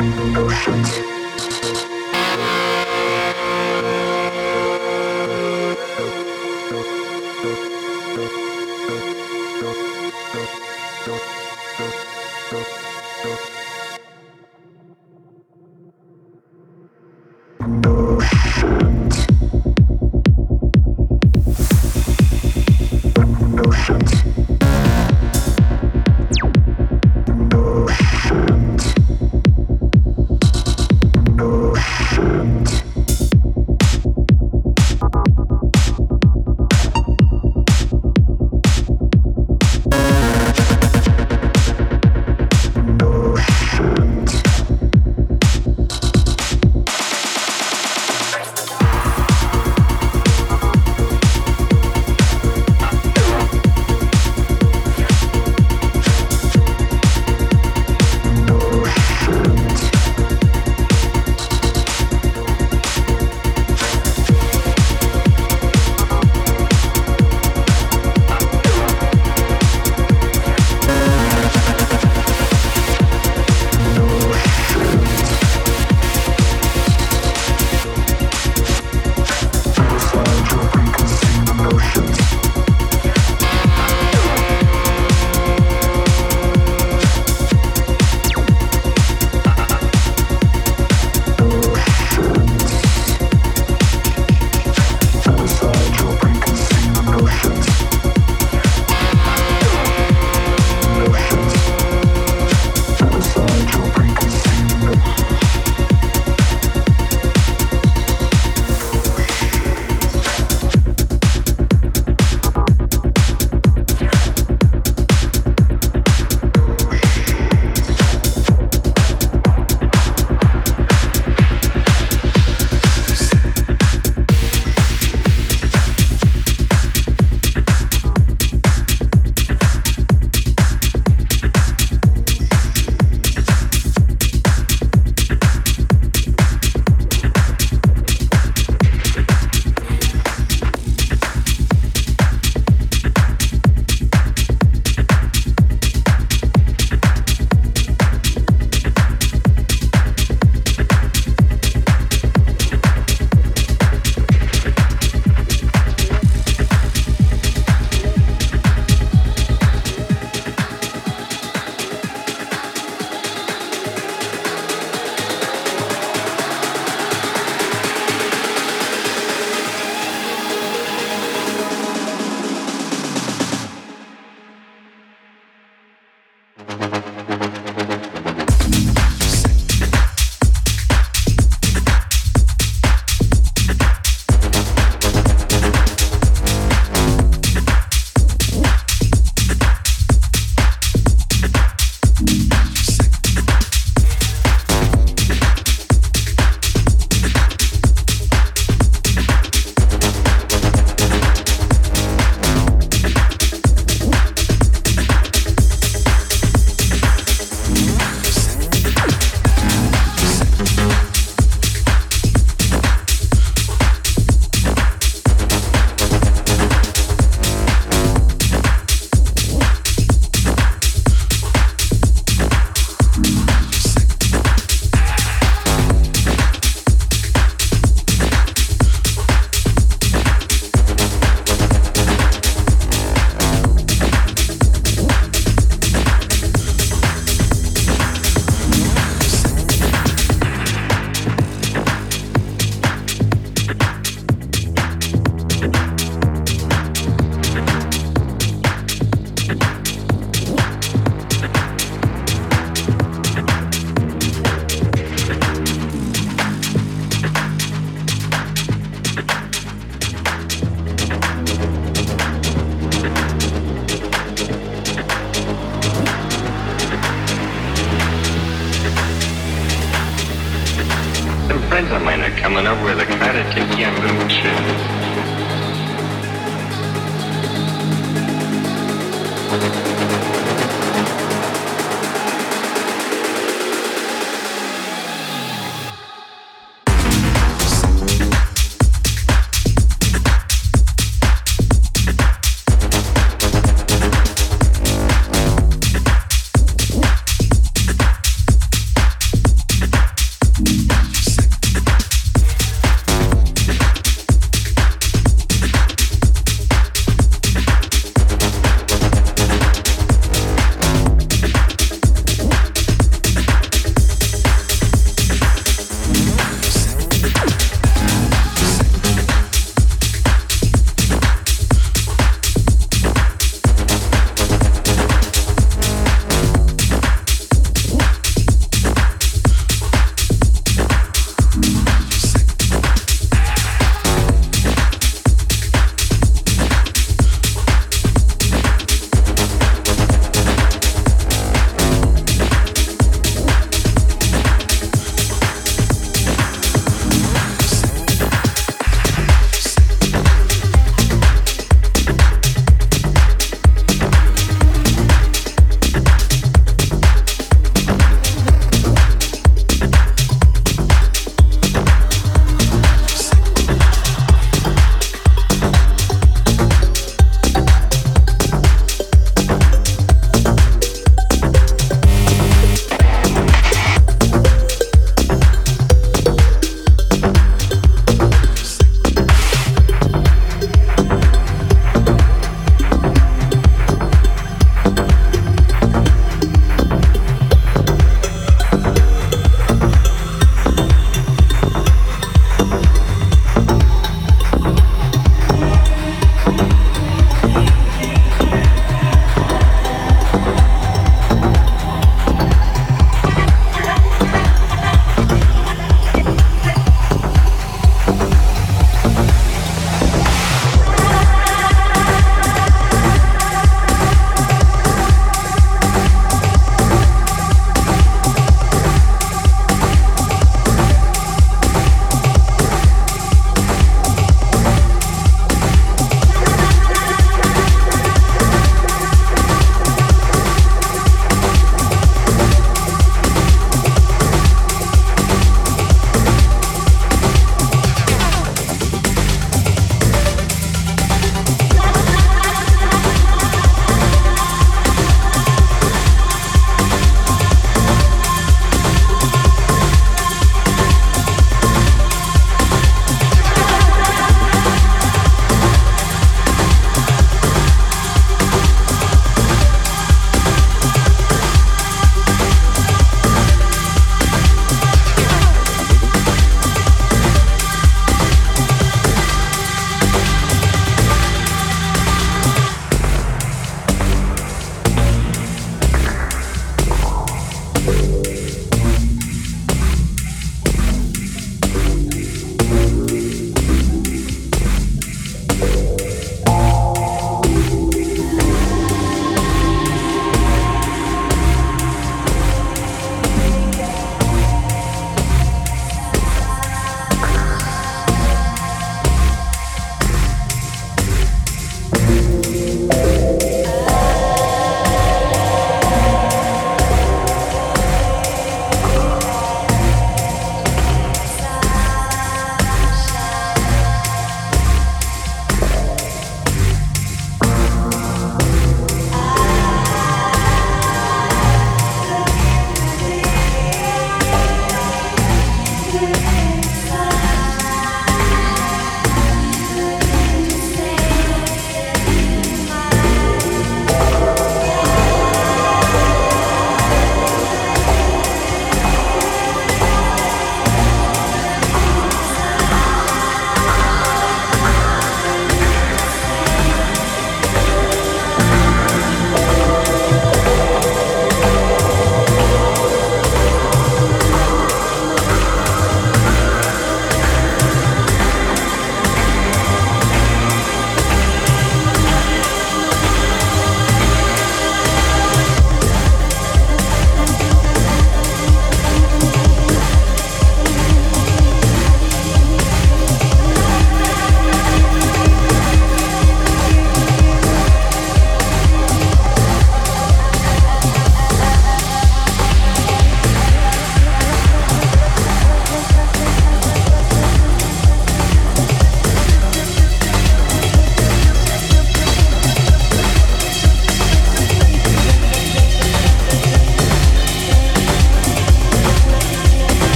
oceans.